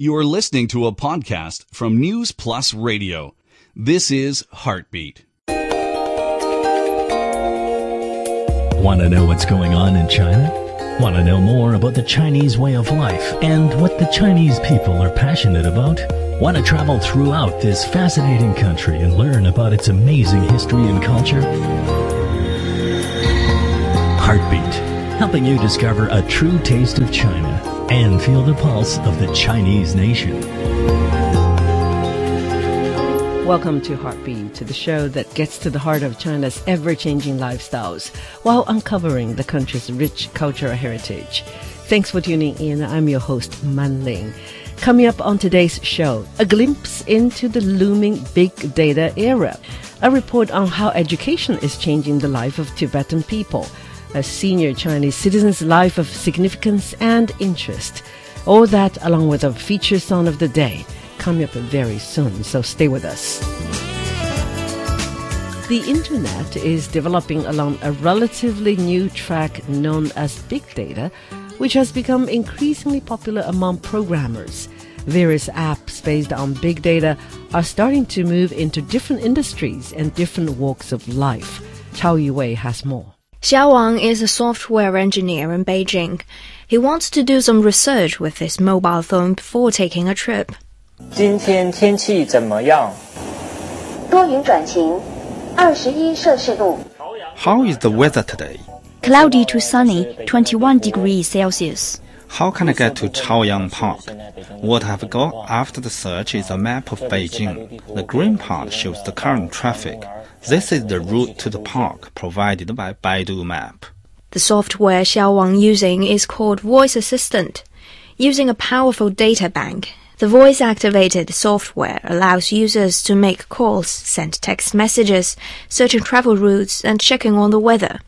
You are listening to a podcast from News Plus Radio. This is Heartbeat. Want to know what's going on in China? Want to know more about the Chinese way of life and what the Chinese people are passionate about? Want to travel throughout this fascinating country and learn about its amazing history and culture? Heartbeat, helping you discover a true taste of China and feel the pulse of the Chinese nation. Welcome to Heartbeat, to the show that gets to the heart of China's ever-changing lifestyles while uncovering the country's rich cultural heritage. Thanks for tuning in. I'm your host, Man Ling. Coming up on today's show, a glimpse into the looming big data era, a report on how education is changing the life of Tibetan people, a senior Chinese citizen's life of significance and interest. All that along with a feature song of the day coming up very soon, so stay with us. The internet is developing along a relatively new track known as big data, which has become increasingly popular among programmers. Various apps based on big data are starting to move into different industries and different walks of life. Chao Yuwei has more. Xia Wang is a software engineer in Beijing. He wants to do some research with his mobile phone before taking a trip. 今天天气怎么样？多云转晴，二十一摄氏度。 How is the weather today? Cloudy to sunny, 21 degrees Celsius. How can I get to Chaoyang Park? What I've got after the search is a map of Beijing. The green part shows the current traffic. This is the route to the park provided by Baidu Map. The software Xia Wang using is called Voice Assistant. Using a powerful data bank, the voice-activated software allows users to make calls, send text messages, searching travel routes, and checking on the weather.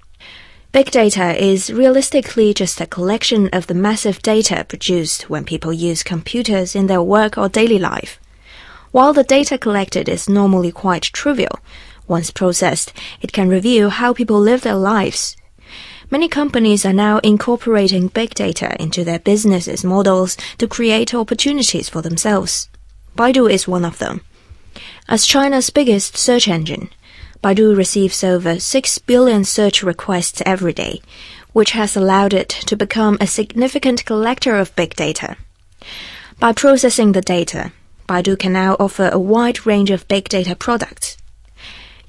Big data is realistically just a collection of the massive data produced when people use computers in their work or daily life. While the data collected is normally quite trivial, once processed, it can reveal how people live their lives. Many companies are now incorporating big data into their businesses models to create opportunities for themselves. Baidu is one of them. As China's biggest search engine, Baidu receives over 6 billion search requests every day, which has allowed it to become a significant collector of big data. By processing the data, Baidu can now offer a wide range of big data products.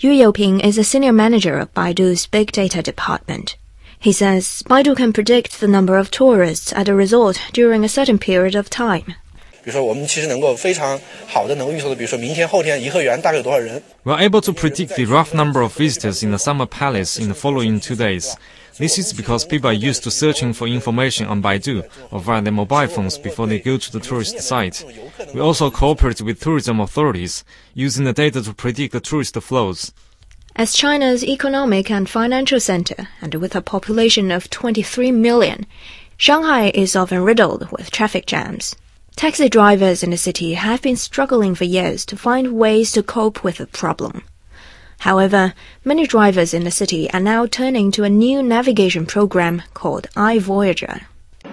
Yu Youping is a senior manager of Baidu's big data department. He says Baidu can predict the number of tourists at a resort during a certain period of time. 比如说，我们其实能够非常好的能够预测的，比如说明天、后天颐和园大概有多少人。 We are able to predict the rough number of visitors in the Summer Palace in the following two days. This is because people are used to searching for information on Baidu or via their mobile phones before they go to the tourist site. We also cooperate with tourism authorities, using the data to predict the tourist flows. As China's economic and financial center, and with a population of 23 million, Shanghai is often riddled with traffic jams. Taxi drivers in the city have been struggling for years to find ways to cope with the problem. However, many drivers in the city are now turning to a new navigation program called iVoyager.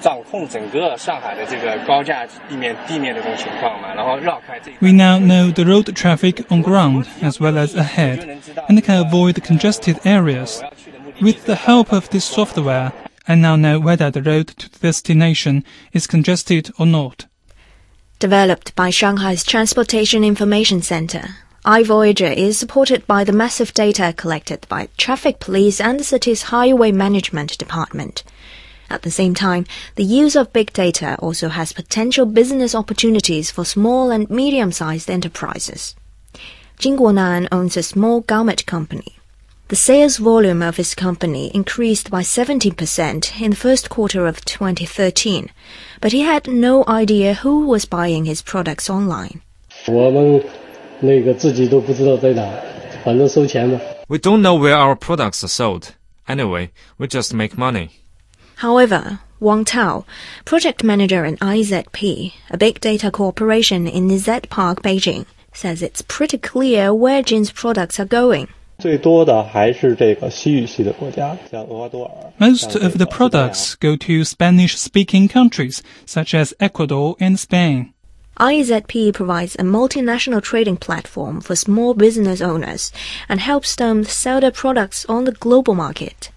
掌控整个上海的这个高架地面地面的这种情况嘛，然后绕开这。 We now know the road traffic on ground as well as ahead, and can avoid congested areas. With the help of this software, I now know whether the road to the destination is congested or not. Developed by Shanghai's Transportation Information Center, iVoyager is supported by the massive data collected by traffic police and the city's highway management department. At the same time, the use of big data also has potential business opportunities for small and medium-sized enterprises. Jin Guonan owns a small garment company. The sales volume of his company increased by 70% in the first quarter of 2013, but he had no idea who was buying his products online. 我们那个自己都不知道在哪，反正收钱嘛。 We don't know where our products are sold. Anyway, we just make money. However, Wang Tao, project manager in IZP, a big data corporation in Z Park, Beijing, says it's pretty clear where Jin's products are going. 最多的还是这个西语系的国家，像厄瓜多尔。 Most of the products go to Spanish speaking countries such as Ecuador and Spain. IZP provides a multinational trading platform for small business owners and helps them sell their products on the global market.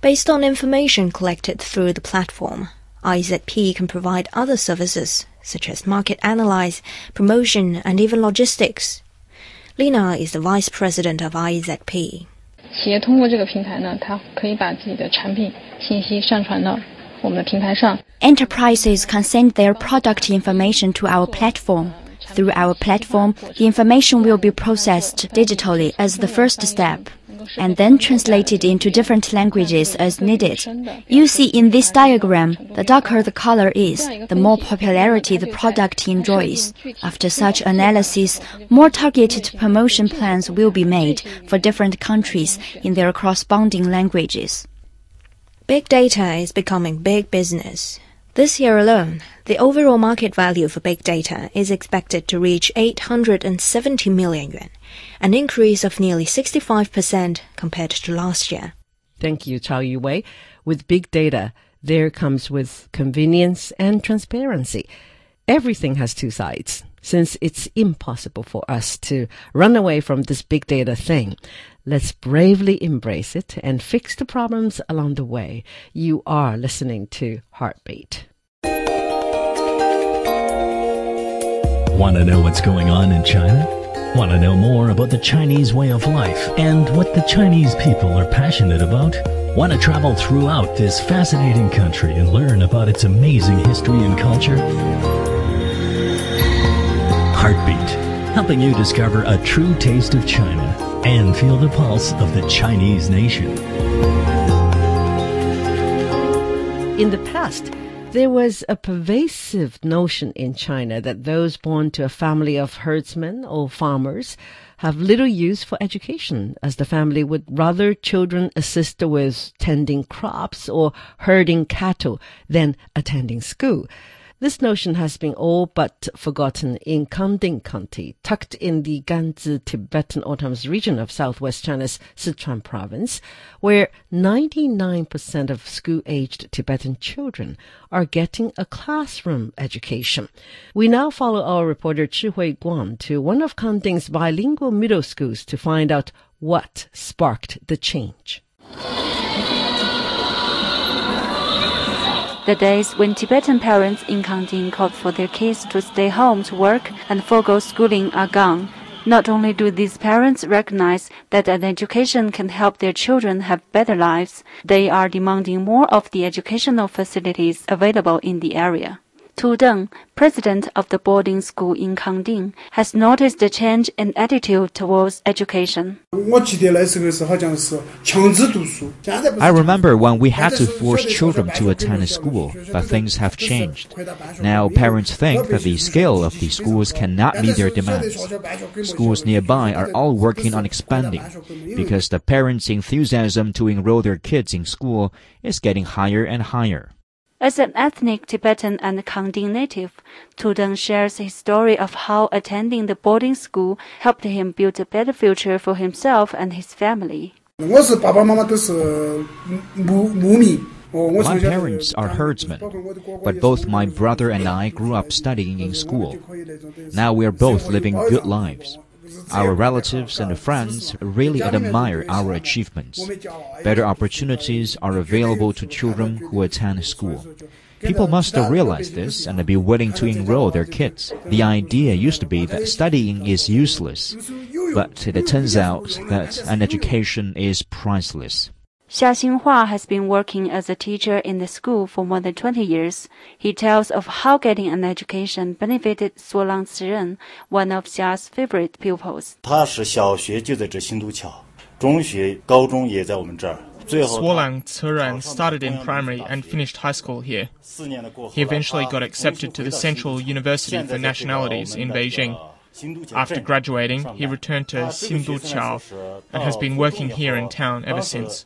Based on information collected through the platform, IZP can provide other services such as market analyze, promotion, and even logistics. Lina is the vice president of IZP. 企业通过这个平台呢，它可以把自己的产品信息上传到 我们的平台上。Enterprises can send their product information to our platform. Through our platform, the information will be processed digitally as the first step and then translated into different languages as needed. You see in this diagram, the darker the color is, the more popularity the product enjoys. After such analysis, more targeted promotion plans will be made for different countries in their corresponding languages. Big data is becoming big business. This year alone, the overall market value for big data is expected to reach 870 million yuan, an increase of nearly 65% compared to last year. Thank you, Chao Yuwei. With big data, there comes with convenience and transparency. Everything has two sides, since it's impossible for us to run away from this big data thing. Let's bravely embrace it and fix the problems along the way. You are listening to Heartbeat. Want to know what's going on in China? Want to know more about the Chinese way of life and what the Chinese people are passionate about? Want to travel throughout this fascinating country and learn about its amazing history and culture? Heartbeat, helping you discover a true taste of China and feel the pulse of the Chinese nation. In the past, there was a pervasive notion in China that those born to a family of herdsmen or farmers have little use for education, as the family would rather children assist with tending crops or herding cattle than attending school. This notion has been all but forgotten in Kangding County, tucked in the Ganzi Tibetan Autonomous Region of southwest China's Sichuan province, where 99% of school-aged Tibetan children are getting a classroom education. We now follow our reporter Chi Hui Guan to one of Kangding's bilingual middle schools to find out what sparked the change. The days when Tibetan parents in Kangding called for their kids to stay home to work and forego schooling are gone. Not only do these parents recognize that an education can help their children have better lives, they are demanding more of the educational facilities available in the area. Tu Deng, president of the boarding school in Kangding, has noticed a change in attitude towards education. I remember when we had to force children to attend a school, but things have changed. Now parents think that the scale of the schools cannot meet their demands. Schools nearby are all working on expanding because the parents' enthusiasm to enroll their kids in school is getting higher and higher. As an ethnic Tibetan and Kangding native, Tu Deng shares his story of how attending the boarding school helped him build a better future for himself and his family. My parents are herdsmen, but both my brother and I grew up studying in school. Now we are both living good lives. Our relatives and friends really admire our achievements. Better opportunities are available to children who attend school. People must realize this and be willing to enroll their kids. The idea used to be that studying is useless, but it turns out that an education is priceless. Xia Xinhua has been working as a teacher in the school for more than 20 years. He tells of how getting an education benefited Suolang Ciren, one of Xia's favorite pupils. Suolang Ciren started in primary and finished high school here. He eventually got accepted to the Central University for Nationalities in Beijing. After graduating, he returned to Xinduqiao and has been working here in town ever since.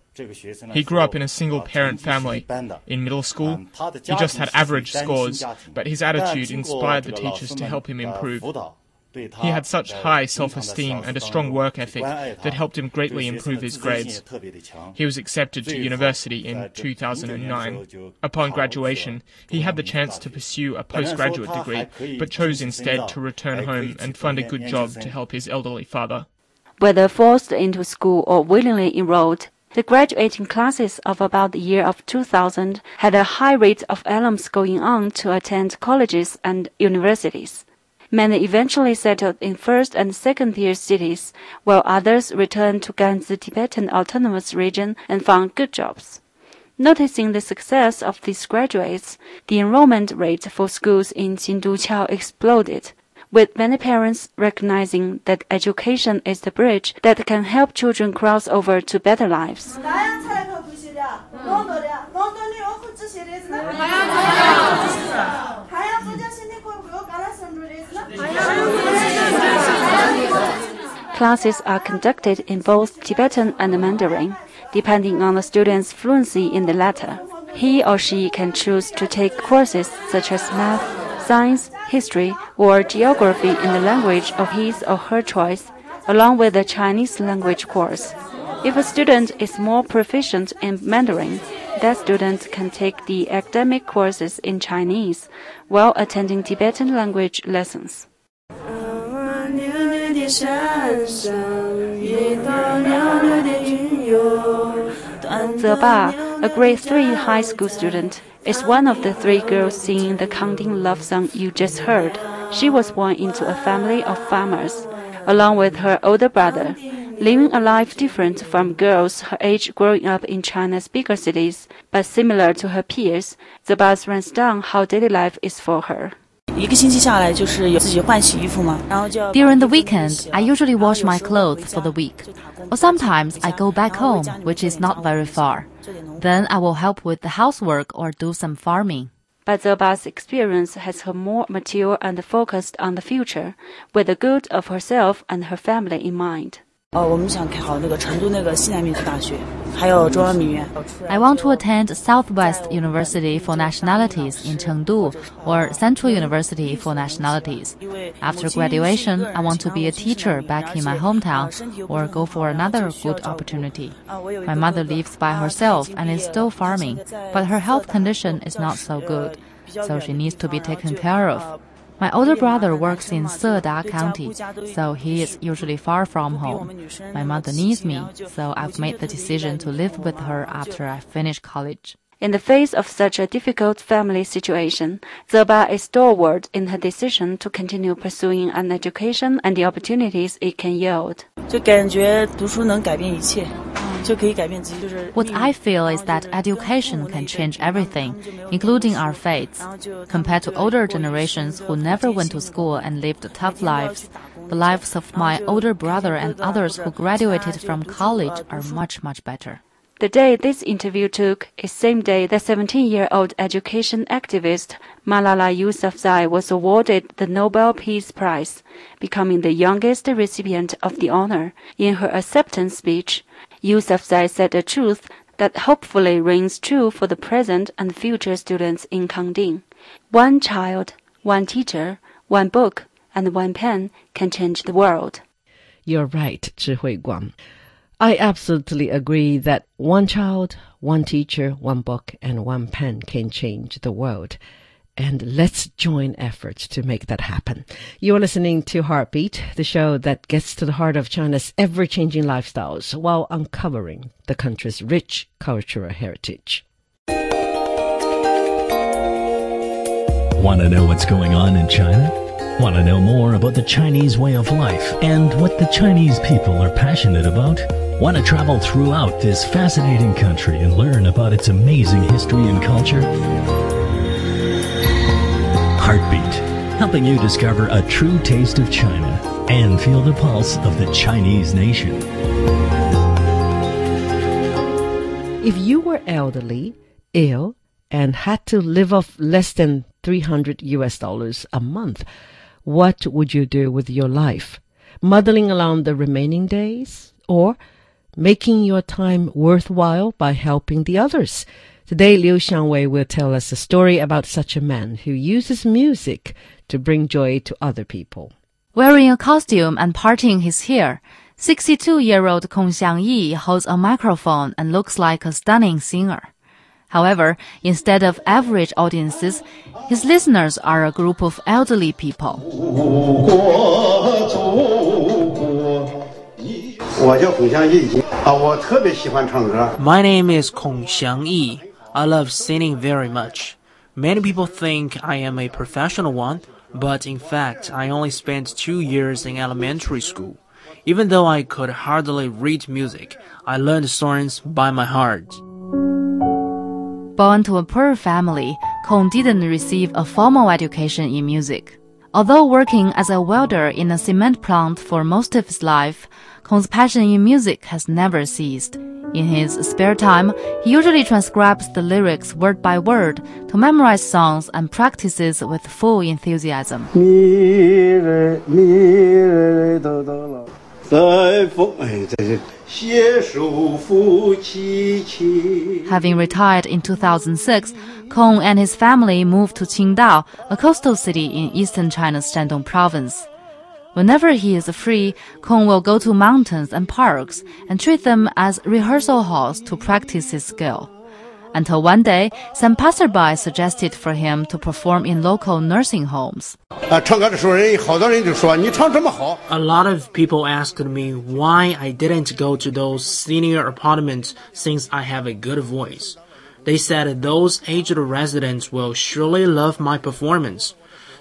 He grew up in a single parent family. In middle school, he just had average scores, but his attitude inspired the teachers to help him improve. He had such high self esteem and a strong work ethic that helped him greatly improve his grades. He was accepted to university in 2009. Upon graduation, he had the chance to pursue a postgraduate degree, but chose instead to return home and find a good job to help his elderly father. Whether forced into school or willingly enrolled, the graduating classes of about the year of 2000 had a high rate of alums going on to attend colleges and universities. Many eventually settled in first and second tier cities, while others returned to Ganzi Tibetan Autonomous Region and found good jobs. Noticing the success of these graduates, the enrollment rate for schools in Xinduqiao exploded, with many parents recognizing that education is the bridge that can help children cross over to better lives. Classes are conducted in both Tibetan and Mandarin, depending on the student's fluency in the latter. He or she can choose to take courses such as math, science, history, or geography in the language of his or her choice, along with a Chinese language course. If a student is more proficient in Mandarin, that student can take the academic courses in Chinese while attending Tibetan language lessons. Zeba, a grade 3 high school student, is one of the three girls singing the Kangding love song you just heard. She was born into a family of farmers, along with her older brother. Living a life different from girls her age growing up in China's bigger cities, but similar to her peers, Zebas runs down how daily life is for her. During the weekend, I usually wash my clothes for the week. Or sometimes I go back home, which is not very far. Then I will help with the housework or do some farming. But Zeba's experience has her more mature and focused on the future, with the good of herself and her family in mind. I want to attend Southwest University for Nationalities in Chengdu or Central University for Nationalities. After graduation, I want to be a teacher back in my hometown or go for another good opportunity. My mother lives by herself and is still farming, but her health condition is not so good, so she needs to be taken care of. My older brother works in Seda County, so he is usually far from home. My mother needs me, so I've made the decision to live with her after I finish college. In the face of such a difficult family situation, Zeba is stalwart in her decision to continue pursuing an education and the opportunities it can yield. What I feel is that education can change everything, including our fates. Compared to older generations who never went to school and lived tough lives, the lives of my older brother and others who graduated from college are much, much better. The day this interview took is same day that 17-year-old education activist Malala Yousafzai was awarded the Nobel Peace Prize, becoming the youngest recipient of the honor. In her acceptance speech, Yousafzai said a truth that hopefully rings true for the present and future students in Kangding. One child, one teacher, one book, and one pen can change the world. You're right, Zhi Guang. I absolutely agree that one child, one teacher, one book, and one pen can change the world and let's join efforts to make that happen. You're listening to Heartbeat, the show that gets to the heart of China's ever changing lifestyles while uncovering the country's rich cultural heritage. Want to know what's going on in China? Want to know more about the Chinese way of life and what the Chinese people are passionate about? Want to travel throughout this fascinating country and learn about its amazing history and culture? Helping you discover a true taste of China and feel the pulse of the Chinese nation. If you were elderly, ill, and had to live off less than 300 US dollars a month, what would you do with your life? Muddling along the remaining days? Or making your time worthwhile by helping the others? Today, Liu Xiangwei will tell us a story about such a man who uses music to bring joy to other people. Wearing a costume and parting his hair, 62-year-old Kong Xiangyi holds a microphone and looks like a stunning singer. However, instead of average audiences, his listeners are a group of elderly people. My name is Kong Xiangyi. I love singing very much. Many people think I am a professional one, but in fact, I only spent two years in elementary school. Even though I could hardly read music, I learned songs by my heart. Born to a poor family, Kong didn't receive a formal education in music. Although working as a welder in a cement plant for most of his life, Kong's passion in music has never ceased. In his spare time, he usually transcribes the lyrics word by word to memorize songs and practices with full enthusiasm. Having retired in 2006, Kong and his family moved to Qingdao, a coastal city in eastern China's Shandong province. Whenever he is free, Kong will go to mountains and parks and treat them as rehearsal halls to practice his skill. Until one day, some passerby suggested for him to perform in local nursing homes. A lot of people asked me why I didn't go to those senior apartments since I have a good voice. They said those aged residents will surely love my performance.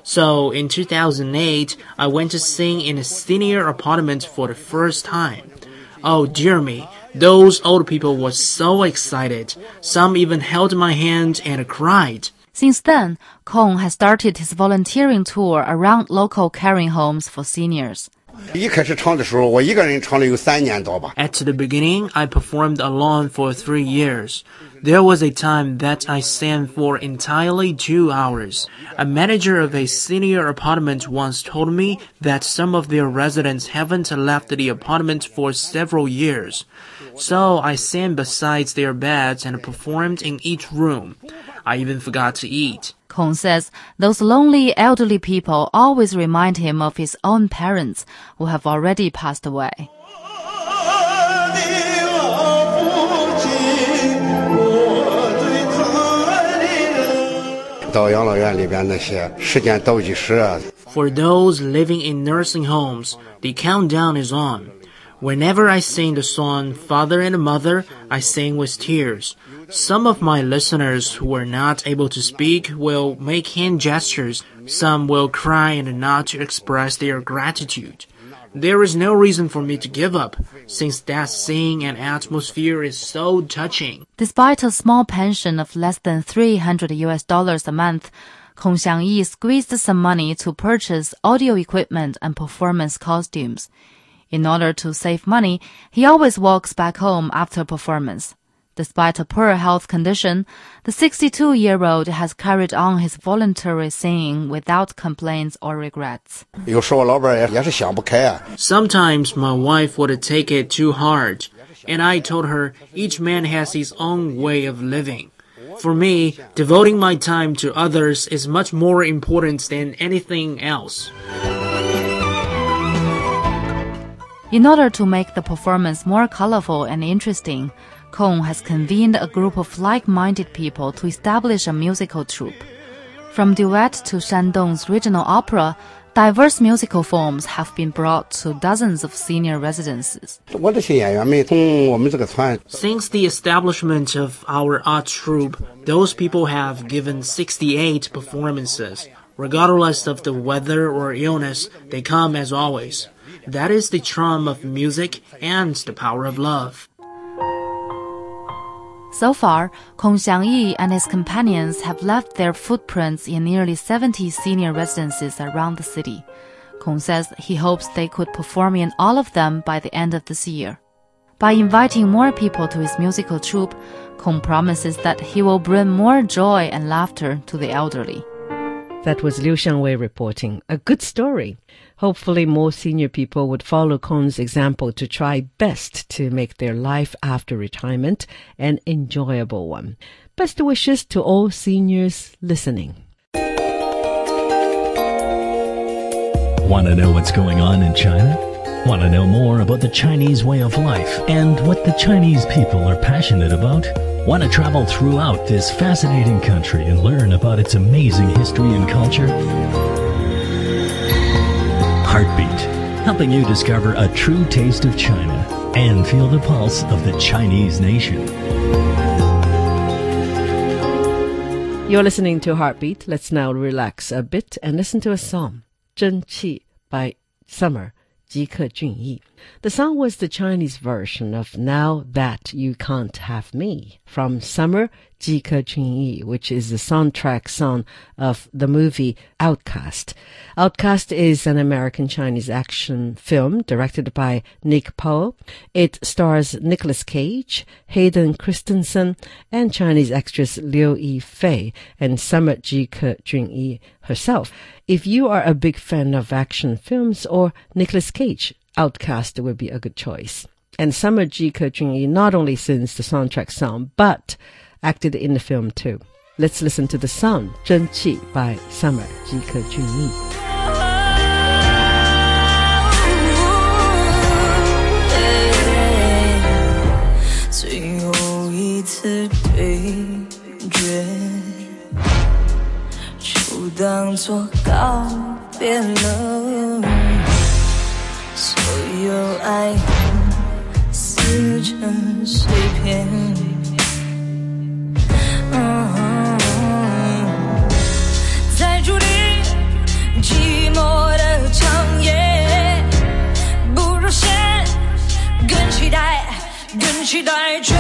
So in 2008, I went to sing in a senior apartment for the first time. Oh dear me, those old people were so excited. Some even held my hand and cried. Since then, Kong has started his volunteering tour around local caring homes for seniors. At the beginning, I performed alone for three years. There was a time that I sang for entirely two hours. A manager of a senior apartment once told me that some of their residents haven't left the apartment for several years. So I sang beside their beds and performed in each room. I even forgot to eat. Kong says those lonely elderly people always remind him of his own parents who have already passed away. For those living in nursing homes, the countdown is on. Whenever I sing the song Father and Mother, I sing with tears. Some of my listeners who are not able to speak will make hand gestures. Some will cry and nod to express their gratitude. There is no reason for me to give up, since that scene and atmosphere is so touching. Despite a small pension of less than 300 US dollars a month, Kong Xiangyi squeezed some money to purchase audio equipment and performance costumes. In order to save money, he always walks back home after performance. Despite a poor health condition, the 62-year-old has carried on his voluntary singing without complaints or regrets. Sometimes my wife would take it too hard, and I told her each man has his own way of living. For me, devoting my time to others is much more important than anything else. In order to make the performance more colorful and interesting, Kong has convened a group of like-minded people to establish a musical troupe. From duet to Shandong's regional opera, diverse musical forms have been brought to dozens of senior residences. Since the establishment of our art troupe, those people have given 68 performances. Regardless of the weather or illness, they come as always. That is the charm of music and the power of love. So far, Kong Xiangyi and his companions have left their footprints in nearly 70 senior residences around the city. Kong says he hopes they could perform in all of them by the end of this year. By inviting more people to his musical troupe, Kong promises that he will bring more joy and laughter to the elderly. That was Liu Xiangwei reporting. A good story. Hopefully, more senior people would follow Kong's example to try best to make their life after retirement an enjoyable one. Best wishes to all seniors listening. Want to know what's going on in China? Want to know more about the Chinese way of life and what the Chinese people are passionate about? Want to travel throughout this fascinating country and learn about its amazing history and culture? Heartbeat, helping you discover a true taste of China and feel the pulse of the Chinese nation. You're listening to Heartbeat. Let's now relax a bit and listen to a song, Zhen Qi by Summer, Ji Ke the song was the Chinese version of Now That You Can't Have Me from Summer Ji Ke Junyi, which is the soundtrack song of the movie Outcast. Outcast is an American Chinese action film directed by Nick Powell. It stars Nicolas Cage, Hayden Christensen, and Chinese actress Liu Yifei and Summer Ji Ke Junyi herself. If you are a big fan of action films or Nicolas Cage, Outcast would be a good choice. And Summer Ji Ke Jun Yi not only sings the soundtrack song, but acted in the film too. Let's listen to the song 真气 by Summer Ji Ke Jun Yi. Oh, 有爱恨撕成碎片。在注定寂寞的长夜，不如先更期待，更期待追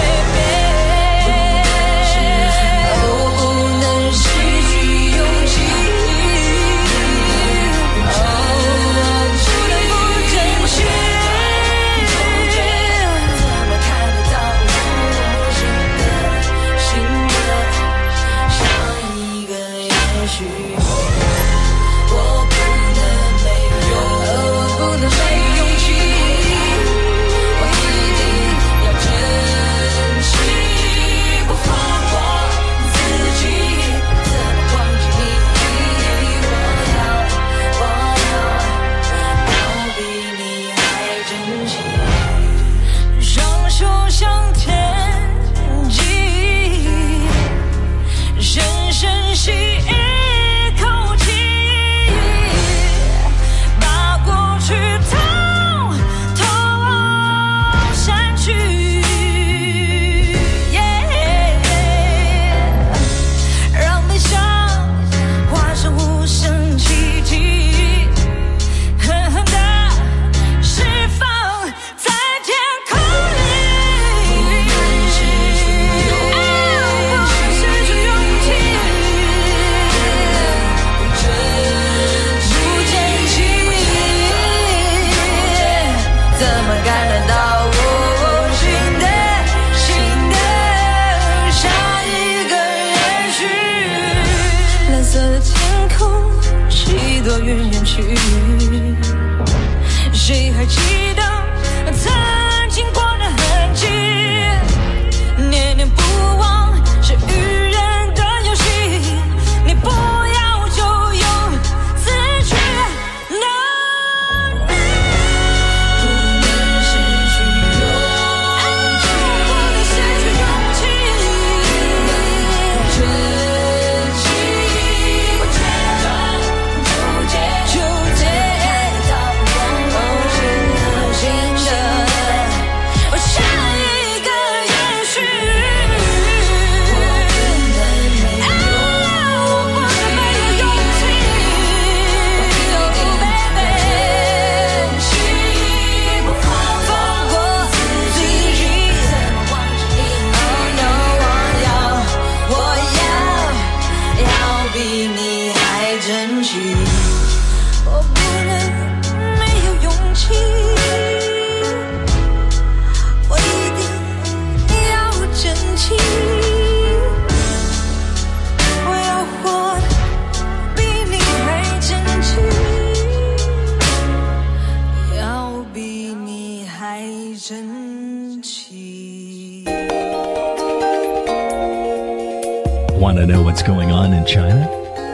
Want to know what's going on in China?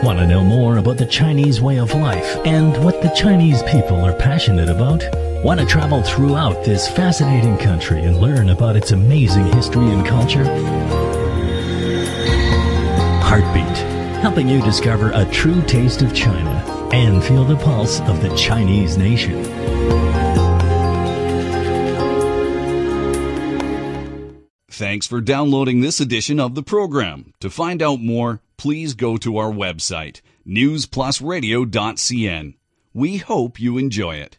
Want to know more about the Chinese way of life and what the Chinese people are passionate about? Want to travel throughout this fascinating country and learn about its amazing history and culture? Heartbeat, helping you discover a true taste of China and feel the pulse of the Chinese nation. Thanks for downloading this edition of the program. To find out more, please go to our website, newsplusradio.cn. We hope you enjoy it.